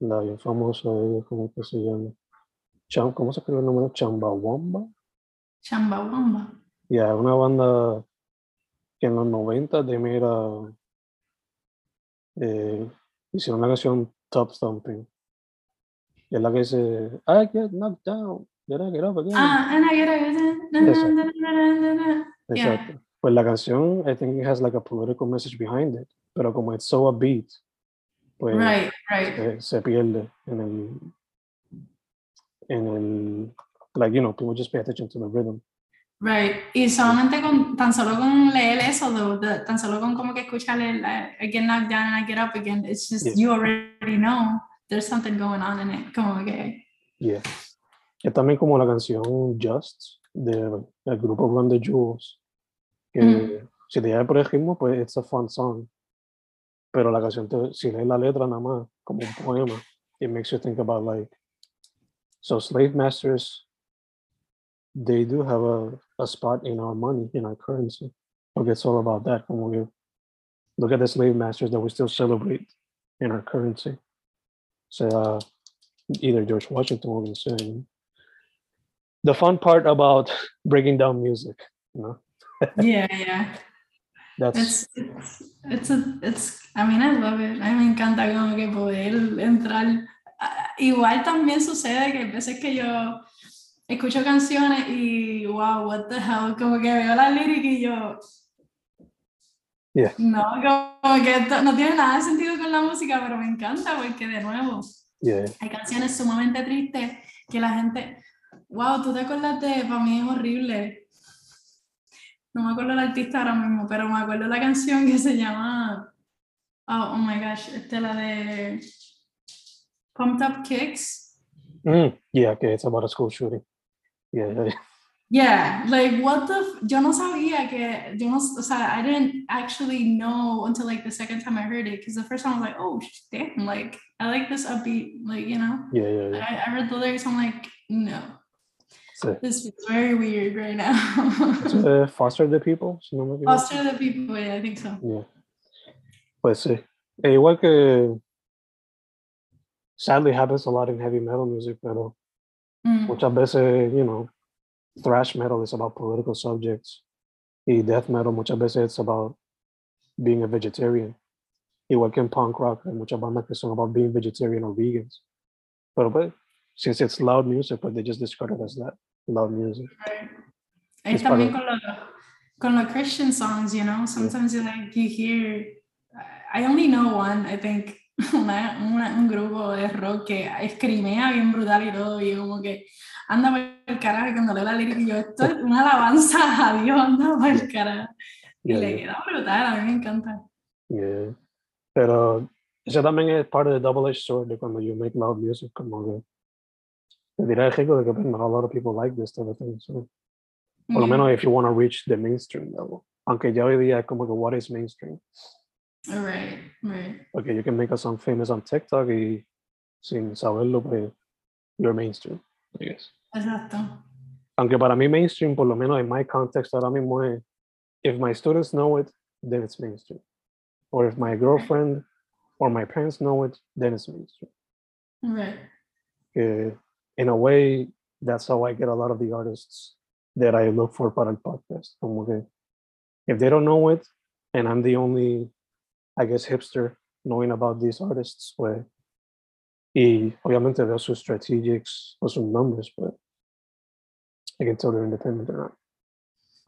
la bien famosa de ellos, ¿cómo que se llama? Cham- ¿Cómo se escribe el nombre? Chambawamba. Chamba Wamba. Ya, una banda que en los 90 de mira eh, hicieron una canción Top Thumping. Y es la que dice I get knocked down, get up, get up again. Ah, and I get it. Exacto. Pues la canción, I think it has like a political message behind it, pero como it's so upbeat, pues Right, right. se, se pierde en el, en el, like, you know, people just pay attention to the rhythm. Right. Y solamente con, tan solo con leer eso, though, the- tan solo con como que escuchar el I I get knocked down and I get up again, it's just, Yeah. you already know there's something going on in it. Como que, Yeah. Es también como la canción Just de- del grupo Run the Jewels, que Mm. si te lleva por el ritmo, pues it's a fun song. Pero la canción, te- si lees la letra nada más, como un poema, it makes you think about like, so slave masters, they do have a, a spot in our money, in our currency. Porque it's all about that. Como que, look at the slave masters that we still celebrate in our currency. Sea either George Washington or saying. The fun part about breaking down music, you know, yeah, yeah. that's It's, it's, it's, a, it's, I mean, I love it. A mí me encanta como que poder entrar. Ah, Igual también sucede que hay veces que yo escucho canciones y wow, what the hell, como que veo la lírica y yo. Yeah. No, como que esto no tiene nada de sentido con la música, pero me encanta porque de nuevo yeah, hay canciones sumamente tristes que la gente, wow, tú te acuerdas de, para mí es horrible. No me acuerdo el artista ahora mismo, pero me acuerdo la canción que se llama, oh, oh my gosh, esta es la de Pumped Up Kicks. Mm, yeah, okay, it's about a school shooting. Yeah, yeah, yeah. Like what the, f- yo no sabía que, yo no, o sea, I didn't actually know until like the second time I heard it, because the first time I was like, oh, damn, like, I like this upbeat, like, you know. yeah, yeah, yeah. I, I read the lyrics, I'm like, no, Sí. this is very weird right now. Uh, foster the people, si no me equivoco. Foster the people, yeah, I think so. Yeah. Pues sí. E igual que sadly happens a lot in heavy metal music, pero Mm, muchas veces, you know, thrash metal is about political subjects. Y death metal muchas veces it's about being a vegetarian. Igual que en punk rock, hay muchas bandas que son about being vegetarian or vegans. Pero pues, since it's loud music, but they just discard it as that, loud music. right. It's también con los, con los Christian songs, you know, sometimes you like, you hear, I only know one, I think, una, una- un grupo de rock que escrimea bien brutal y todo, y como que anda el carajo y cuando leo la lírica y yo, esto es una alabanza a Dios, anda por el carajo. Y Yeah, le yeah. queda brutal, a mí me encanta. Yeah. Pero eso también es parte del double-edged sword de cuando you make loud music, como que te diré el rico de que pues, a lot of people like this type of thing. So, por lo menos if you want to reach the mainstream level. Aunque ya hoy día es como que what is mainstream? Right, right. Porque you can make a song famous on TikTok y sin saberlo, pues you're mainstream, I guess. Exacto. Aunque para mí mainstream, por lo menos en my context ahora mismo es if my students know it, then it's mainstream. Or if my girlfriend or my parents know it, then it's mainstream. Right. que in a way that's how I get a lot of the artists that I look for para el podcast. Como que if they don't know it and I'm the only, I guess, hipster knowing about these artists, pues, y obviamente veo sus strategics o sus numbers, but I can tell they're independent or not.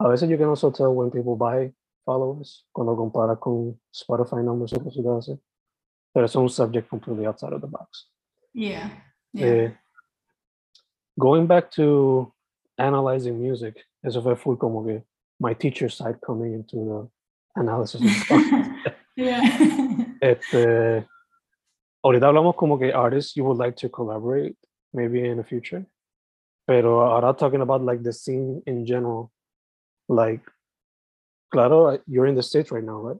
A veces you can also tell when people buy followers cuando compara con Spotify numbers o cositas así. Pero es un subject completely outside of the box. Yeah. Yeah. Eh, going back to analyzing music, eso fue full como que my teacher side coming into the analysis. yeah. este, ahorita hablamos como que artists you would like to collaborate maybe in the future, pero ahora talking about like the scene in general, like, claro, you're in the States right now, right?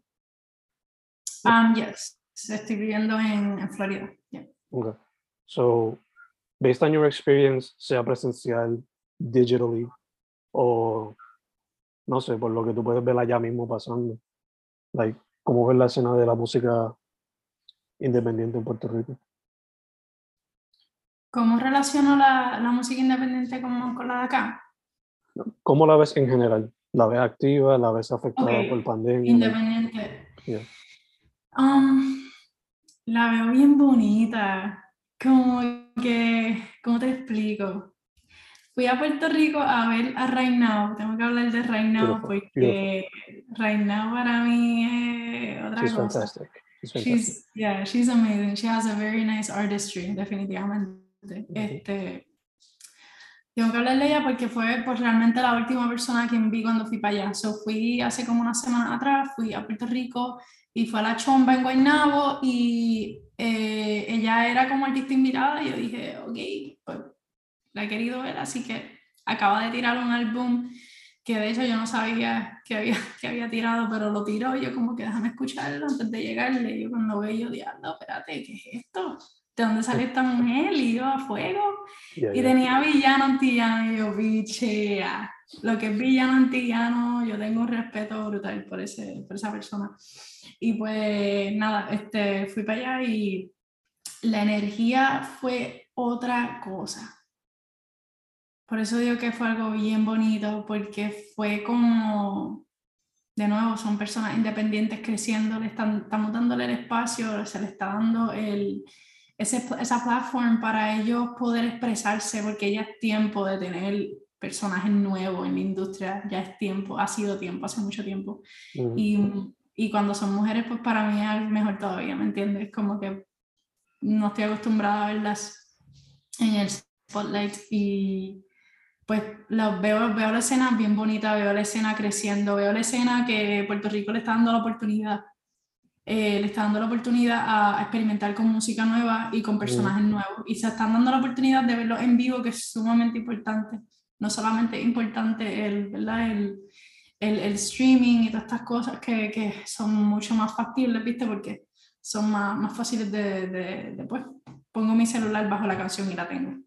um, yes. Estoy viviendo en, en Florida. Yeah. Okay. So, based on your experience, sea presencial, digitally, o no sé, por lo que tú puedes ver allá mismo pasando, like, ¿cómo ves la escena de la música independiente en Puerto Rico? ¿Cómo relaciono la, la música independiente con, con la de acá? ¿Cómo la ves en general? ¿La ves activa? ¿La ves afectada Ok, por pandemia? Independiente. Yeah. Um, la veo bien bonita. Como que, ¿cómo te explico? fui a Puerto Rico a ver a Right Now. Tengo que hablar de Right Now Beautiful, porque Right Now para mí es otra She's cosa. fantastic. She's yeah, she's amazing. She has a very nice artistry, definitivamente. Este, tengo que hablar de ella porque fue pues, realmente la última persona que vi cuando fui para allá. So, fui hace como una semana atrás, fui a Puerto Rico y fue a la chomba en Guaynabo y eh, ella era como artista invitada y yo dije, ok, pues la he querido ver, así que acaba de tirar un álbum que de hecho yo no sabía que había, que había tirado, pero lo tiró y yo como que déjame escucharlo antes de llegarle. Yo cuando veo, yo diablo, espérate, ¿qué es esto? ¿De dónde sale esta mujer? Y yo a fuego. Yeah, Y yeah. tenía villano antillano y yo, bichea. Lo que es villano antillano, yo tengo un respeto brutal por, ese, por esa persona. Y pues nada, este, fui para allá y la energía fue otra cosa. Por eso digo que fue algo bien bonito, porque fue como, de nuevo, son personas independientes creciendo, le están, estamos dándole el espacio, se le está dando el, ese, esa plataforma para ellos poder expresarse, porque ya es tiempo de tener personajes nuevos en la industria, ya es tiempo, ha sido tiempo, hace mucho tiempo. Mhm. Y, y cuando son mujeres, pues para mí es mejor todavía, ¿me entiendes? Como que no estoy acostumbrada a verlas en el spotlight y pues los veo, veo la escena bien bonita, veo la escena creciendo, veo la escena que Puerto Rico le está dando la oportunidad, eh, le está dando la oportunidad a, experimentar con música nueva y con personajes nuevos y se están dando la oportunidad de verlo en vivo, que es sumamente importante. No solamente es importante el, ¿verdad? el, el, el streaming y todas estas cosas que, que son mucho más factibles, ¿viste? Porque son más, más fáciles de, de, de, pues, pongo mi celular bajo la canción y la tengo.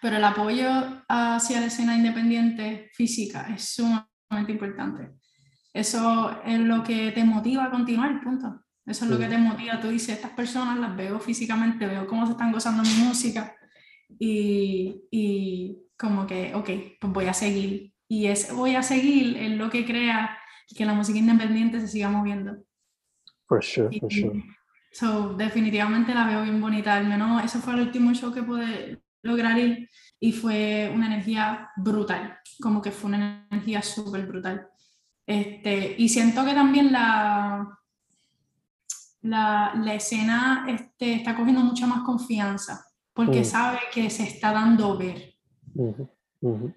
Pero el apoyo hacia la escena independiente física es sumamente importante. Eso es lo que te motiva a continuar, punto. Eso es lo que Sí. te motiva. Tú dices, estas personas las veo físicamente, veo cómo se están gozando mi música y, y como que, ok, pues voy a seguir. Y ese voy a seguir es lo que crea que la música independiente se siga moviendo. For sure, for sure. So, definitivamente la veo bien bonita, al menos ese fue el último show que pude lograr ir y fue una energía brutal, como que fue una energía súper brutal. Este, y siento que también la, la, la escena este, está cogiendo mucha más confianza, porque Mm. sabe que se está dando ver Mhm. Mhm.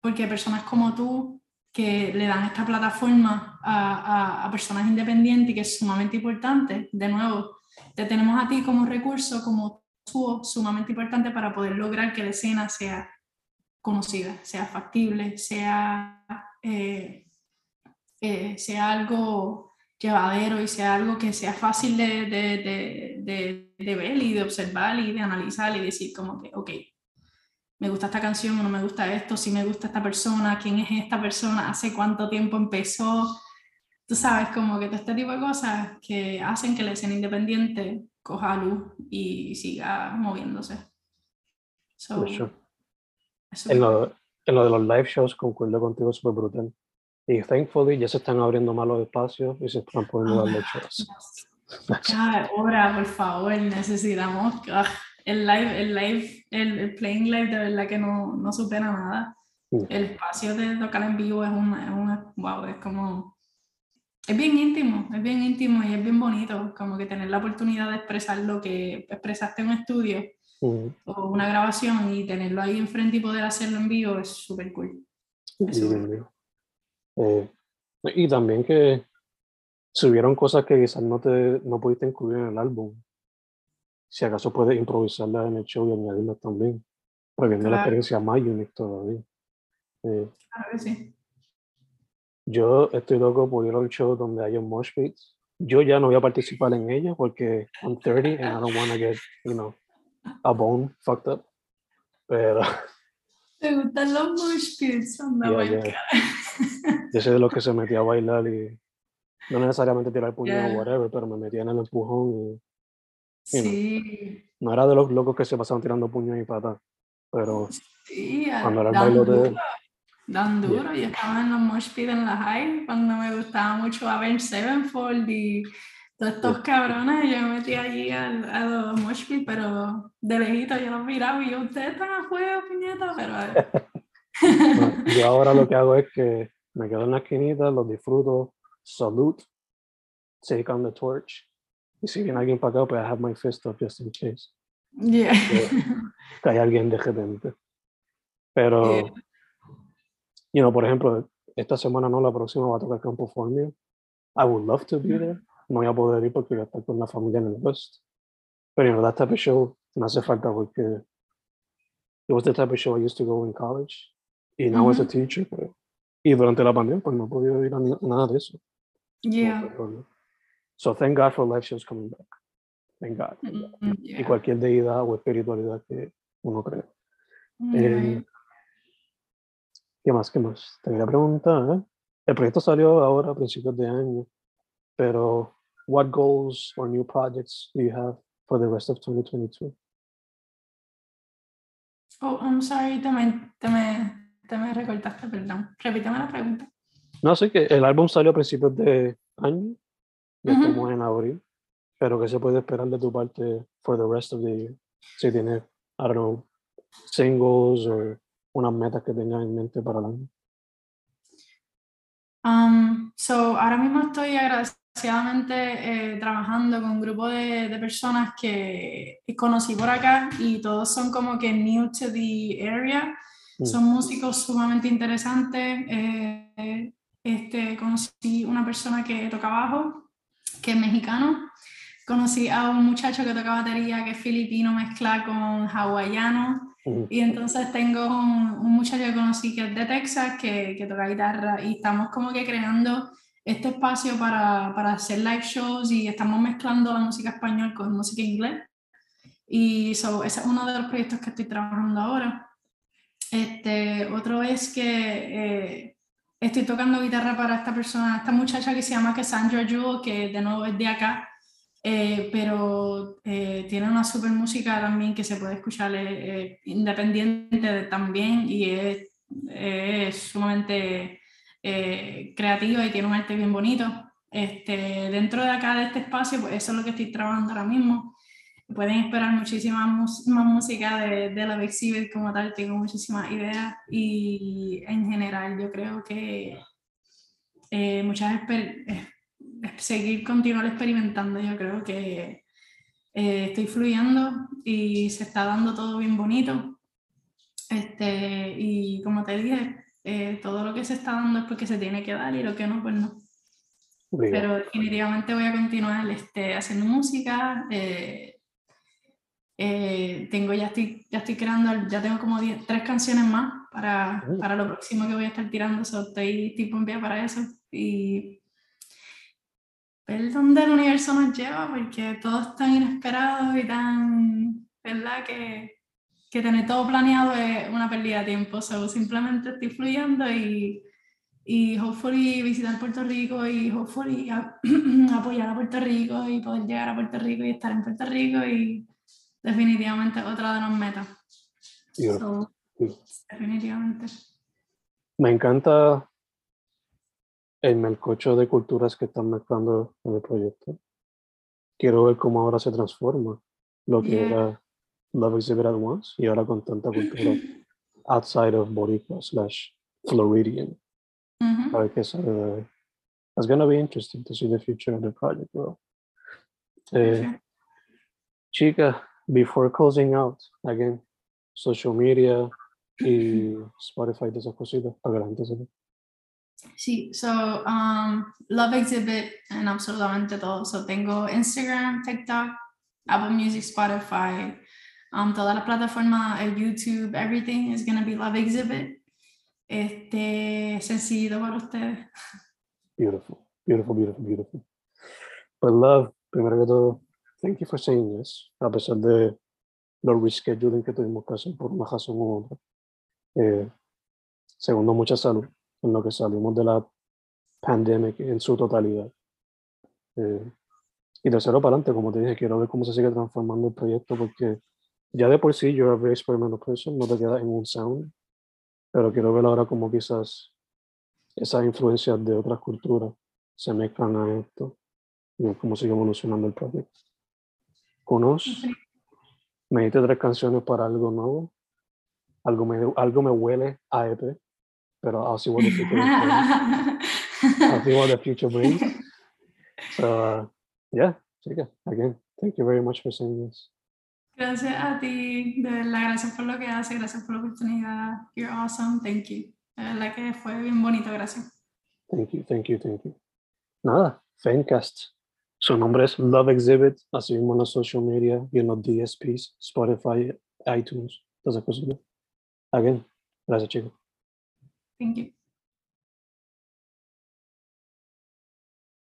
porque personas como tú que le dan esta plataforma a, a- a personas independientes y que es sumamente importante, de nuevo, te tenemos a ti como recurso, como tú, sumamente importante para poder lograr que la escena sea conocida, sea factible, sea, eh, eh, sea algo llevadero y sea algo que sea fácil de, de, de, de ver y de observar y de analizar y decir como que, ok, me gusta esta canción o no me gusta esto, si me gusta esta persona, quién es esta persona, hace cuánto tiempo empezó. Tú sabes, como que todo este tipo de cosas que hacen que la escena independiente coja luz y siga moviéndose. So, For sure. es En lo, en lo de los live shows, concuerdo contigo, súper brutal. Y thankfully ya se están abriendo más los espacios y se están poniendo los shows. Cada hora, por favor, necesitamos ah, el live, el live, el, el playing live de verdad que no, no supera nada. Mm. El espacio de tocar en vivo es una, es una, wow, es como, es bien íntimo, es bien íntimo y es bien bonito, como que tener la oportunidad de expresar lo que expresaste en un estudio Mhm. o una grabación y tenerlo ahí enfrente y poder hacerlo en vivo es súper cool. Es Y, súper eh, y también que subieron cosas que quizás no, te, no pudiste incluir en el álbum. Si acaso puedes improvisarlas en el show y añadirlas también. Para que la Claro. experiencia más unique todavía. Eh, Claro que sí. Yo estoy loco por ir a un show donde haya un mosh pit. Yo ya no voy a participar en ella porque I'm 30 and I don't want to get, you know, a bone fucked up. Pero ¿Te gustan los mosh pits? Anda, Yeah, pa'l yeah. cara. yo soy de los que se metía a bailar y no necesariamente tirar puño Yeah. o whatever, pero me metía en el empujón y you know. Sí, no era de los locos que se pasaban tirando puños y patas. Pero sí, Cuando era el baile de- duro, dan Yeah. duro. Yo estaba en los mosh pit en la high cuando me gustaba mucho a ver Sevenfold y Todos estos cabrones, yo me metí allí al, a los moshpit, pero de lejito yo los miraba y yo, ustedes están a juego, piñeta, pero... Bueno, yo ahora lo que hago es que me quedo en la esquinita, los disfruto, salute, take on the torch. Y si viene alguien para acá, pues I have my fist up just in case. yeah. que hay alguien de repente. Pero, Yeah. You know, por ejemplo, esta semana no, la próxima va a tocar Campo Formio. I would love to be there. No voy a poder ir porque voy a estar con la familia en el West. Pero, you know, that type of show no hace falta porque it was the type of show I used to go in college. Y now as a teacher, pues, y durante la pandemia, pues no he podido ir a ni- nada de eso. Yeah. Pero, So thank God for live shows coming back. Thank God. thank God. Mm, Y yeah. cualquier deidad o espiritualidad que uno crea. Mm, Eh, right. ¿Qué más? ¿Qué más? Te quería preguntar. ¿eh? El proyecto salió ahora a principios de año, pero what goals or new projects do you have for the rest of 2022? Oh, I'm sorry, te me, te me, te me recortaste, perdón. Repíteme la pregunta. No sé que el álbum salió a principios de año, ya Ujú. estamos en abril, pero ¿qué se puede esperar de tu parte for the rest of the year? Si tienes, I don't know, singles o unas metas que tengas en mente para el año. Um, so, ahora mismo estoy agradecidamente eh, trabajando con un grupo de, de personas que conocí por acá y todos son como que new to the area. Mm. Son músicos sumamente interesantes. eh, este, conocí una persona que toca bajo, que es mexicano. Conocí a un muchacho que toca batería, que es filipino, mezcla con hawaiano. Y entonces tengo un, un muchacho que conocí que es de Texas, que, que toca guitarra, y estamos como que creando este espacio para, para hacer live shows y estamos mezclando la música español con música inglés. Y so, ese es uno de los proyectos que estoy trabajando ahora. Este, otro es que eh, estoy tocando guitarra para esta persona, esta muchacha que se llama Cassandra Jewel, que de nuevo es de acá, eh, pero eh, tiene una super música también que se puede escuchar eh, eh, independiente de- también y es, es sumamente eh, creativa y tiene un arte bien bonito. Este, dentro de acá, de este espacio, pues eso es lo que estoy trabajando ahora mismo. Pueden esperar muchísima más música de, de la Exhibit como tal, tengo muchísimas ideas y en general yo creo que eh, muchas exper- eh, seguir continuar experimentando. Yo creo que eh, estoy fluyendo y se está dando todo bien bonito. Este, y como te dije, eh, todo lo que se está dando es porque se tiene que dar y lo que no, pues no. Obligado. Pero definitivamente voy a continuar este, haciendo música. eh, eh, tengo, ya estoy, ya estoy creando, ya tengo como 10 tres canciones más para, para lo próximo que voy a estar tirando. So, estoy tipo en vía para eso. Y ver dónde el universo nos lleva, porque todo es tan inesperado y tan, ¿verdad? Que, que tener todo planeado es una pérdida de tiempo. So, simplemente estoy fluyendo y, y hopefully visitar Puerto Rico y hopefully a- apoyar a Puerto Rico y poder llegar a Puerto Rico y estar en Puerto Rico y definitivamente otra de las metas. Beautiful. So, definitivamente. Me encanta el melcocho de culturas que están mezclando en el proyecto. Quiero ver cómo ahora se transforma lo que Yeah. era Love Exhibit at Once y ahora con tanta cultura outside of Boricua slash Floridian. Ver qué sale de ahí. It's gonna be interesting to see the future of the project, bro. Eh, chica, before closing out, again, social media y Spotify, de esas cositas, para que la gente sepa. Sí, so, um, Love Exhibit en absolutamente todo. So, tengo Instagram, TikTok, Apple Music, Spotify, um, todas las plataformas, el YouTube, everything is going to be Love Exhibit. Este, sencillo para ustedes. Beautiful, beautiful, beautiful, beautiful. But love, primero que todo, thank you for saying yes, a pesar de los rescheduling que tuvimos que hacer por una razón u otra. Eh, segundo, mucha salud en lo que salimos de la pandemic en su totalidad. Eh, y tercero, para adelante, como te dije, quiero ver cómo se sigue transformando el proyecto porque ya de por sí, you're a very experimental person, no te quedas en un sound, pero quiero ver ahora cómo quizás esas influencias de otras culturas se mezclan a esto y ver cómo sigue evolucionando el proyecto. Conos, me diste tres canciones para algo nuevo. Algo me, algo me huele a EP, pero I'll see what the future brings. I'll see what the future brings. So, uh, yeah, chica, again, thank you very much for saying this. Gracias a ti, de verdad, gracias por lo que haces, gracias por la oportunidad. You're awesome, thank you. Verdad que fue bien bonito, gracias. Thank you, thank you, thank you. Nada, Fancast. Su nombre es Love Exhibit, así mismo en los social media y en los DSPs, Spotify, iTunes, todas esas cosas. Again, gracias chicos. Thank you.